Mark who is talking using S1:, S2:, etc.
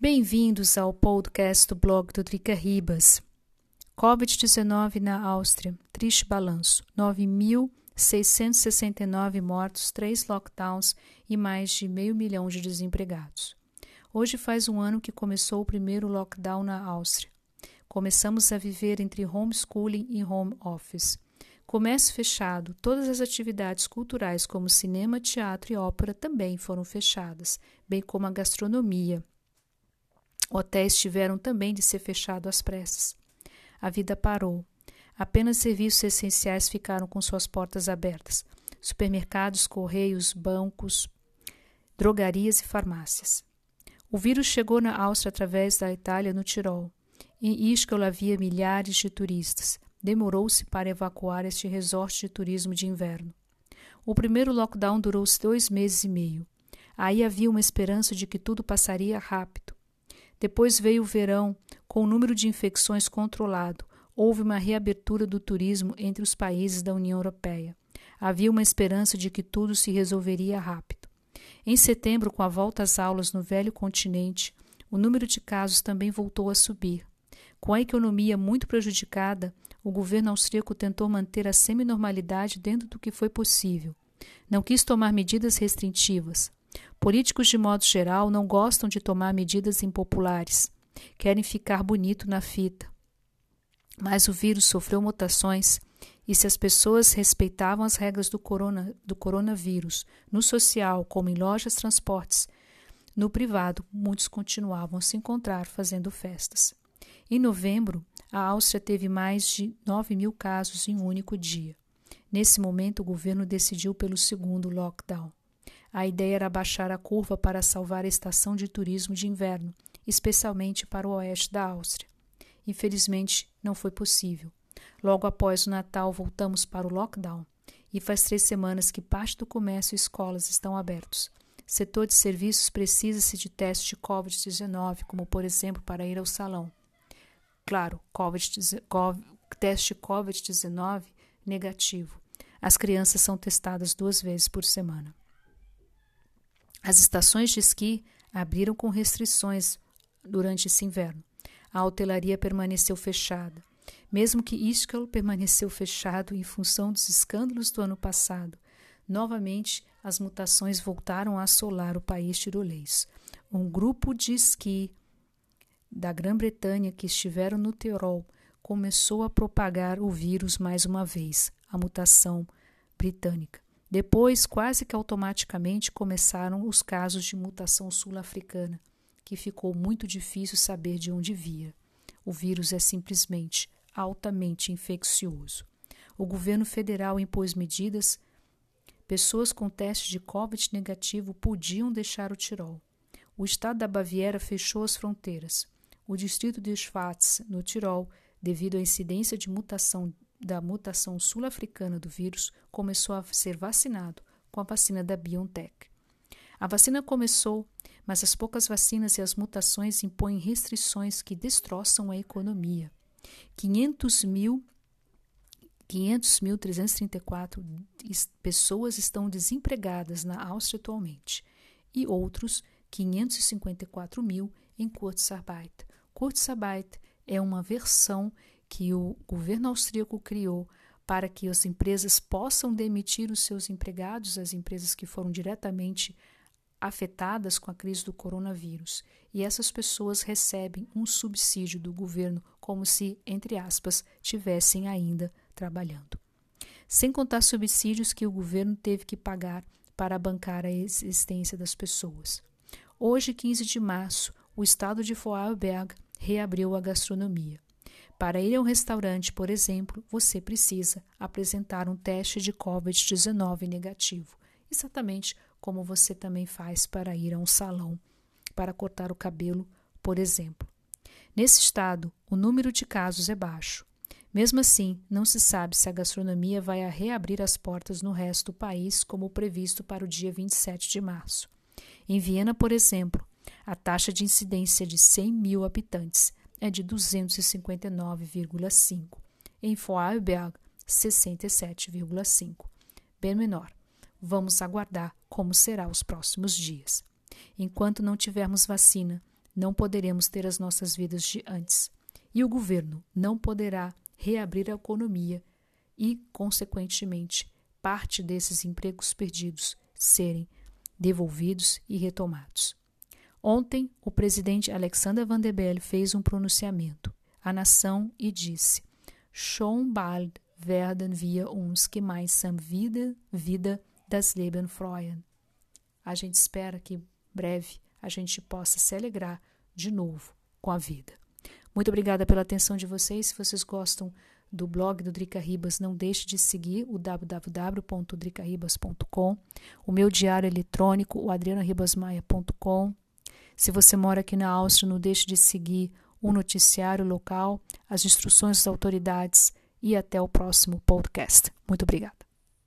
S1: Bem-vindos ao podcast do blog do Drica Ribas. Covid-19 na Áustria, triste balanço: 9.669 mortos, três lockdowns e mais de meio milhão de desempregados. Hoje faz um ano que começou o primeiro lockdown na Áustria. Começamos a viver entre homeschooling e home office. Comércio fechado, todas as atividades culturais como cinema, teatro e ópera também foram fechadas, bem como a gastronomia, Hotéis tiveram também de ser fechados às pressas. A vida parou. Apenas serviços essenciais ficaram com suas portas abertas: supermercados, correios, bancos, drogarias e farmácias. O vírus chegou na Áustria através da Itália no Tirol. Em Ischgl havia milhares de turistas. Demorou-se para evacuar este resort de turismo de inverno. O primeiro lockdown durou dois meses e meio. Aí havia uma esperança de que tudo passaria rápido. Depois veio o verão, com o número de infecções controlado. Houve uma reabertura do turismo entre os países da União Europeia. Havia uma esperança de que tudo se resolveria rápido. Em setembro, com a volta às aulas no velho continente, o número de casos também voltou a subir. Com a economia muito prejudicada, o governo austríaco tentou manter a semi-normalidade dentro do que foi possível. Não quis tomar medidas restritivas. Políticos, de modo geral, não gostam de tomar medidas impopulares. Querem ficar bonito na fita. Mas o vírus sofreu mutações e se as pessoas respeitavam as regras do, corona, do coronavírus, no social, como em lojas, transportes, no privado, muitos continuavam a se encontrar fazendo festas. Em novembro, a Áustria teve mais de 9 mil casos em um único dia. Nesse momento, o governo decidiu pelo segundo lockdown. A ideia era baixar a curva para salvar a estação de turismo de inverno, especialmente para o oeste da Áustria. Infelizmente, não foi possível. Logo após o Natal, voltamos para o lockdown e faz três semanas que parte do comércio e escolas estão abertos. Setor de serviços precisa-se de teste de Covid-19, como por exemplo para ir ao salão. Claro, COVID, teste Covid-19 negativo. As crianças são testadas duas vezes por semana. As estações de esqui abriram com restrições durante esse inverno. A hotelaria permaneceu fechada. Mesmo que Ischgl permaneceu fechado em função dos escândalos do ano passado, novamente as mutações voltaram a assolar o país tirolês. Um grupo de esqui da Grã-Bretanha que estiveram no Tirol começou a propagar o vírus mais uma vez, a mutação britânica. Depois, quase que automaticamente, começaram os casos de mutação sul-africana, que ficou muito difícil saber de onde via. O vírus é simplesmente altamente infeccioso. O governo federal impôs medidas. Pessoas com teste de Covid negativo podiam deixar o Tirol. O estado da Baviera fechou as fronteiras. O distrito de Schwarz, no Tirol, devido à incidência de mutação da mutação sul-africana do vírus começou a ser vacinado com a vacina da BioNTech. A vacina começou, mas as poucas vacinas e as mutações impõem restrições que destroçam a economia. 500 mil 500.334 pessoas estão desempregadas na Áustria atualmente e outros 554 mil em Kurzarbeit. Kurzarbeit é uma versão que o governo austríaco criou para que as empresas possam demitir os seus empregados, as empresas que foram diretamente afetadas com a crise do coronavírus. E essas pessoas recebem um subsídio do governo como se, entre aspas, tivessem ainda trabalhando. Sem contar subsídios que o governo teve que pagar para bancar a existência das pessoas. Hoje, 15 de março, o estado de Vorarlberg reabriu a gastronomia. Para ir a um restaurante, por exemplo, você precisa apresentar um teste de COVID-19 negativo, exatamente como você também faz para ir a um salão para cortar o cabelo, por exemplo. Nesse estado, o número de casos é baixo. Mesmo assim, não se sabe se a gastronomia vai reabrir as portas no resto do país, como previsto para o dia 27 de março. Em Viena, por exemplo, a taxa de incidência de 100 mil habitantes é de 259,5. Em Vorarlberg, 67,5. Bem menor. Vamos aguardar como será os próximos dias. Enquanto não tivermos vacina, não poderemos ter as nossas vidas de antes. E o governo não poderá reabrir a economia e, consequentemente, parte desses empregos perdidos serem devolvidos e retomados. Ontem, o presidente Alexander Van der Bellen fez um pronunciamento à nação e disse: Schon bald werden wir uns gemeinsam wieder, wieder das Leben freuen. A gente espera que breve a gente possa se alegrar de novo com a vida. Muito obrigada pela atenção de vocês. Se vocês gostam do blog do Drica Ribas, não deixe de seguir o www.dricaribas.com, o meu diário eletrônico, o adrianaribasmaia.com. Se você mora aqui na Áustria, não deixe de seguir o noticiário local, as instruções das autoridades e até o próximo podcast. Muito obrigada.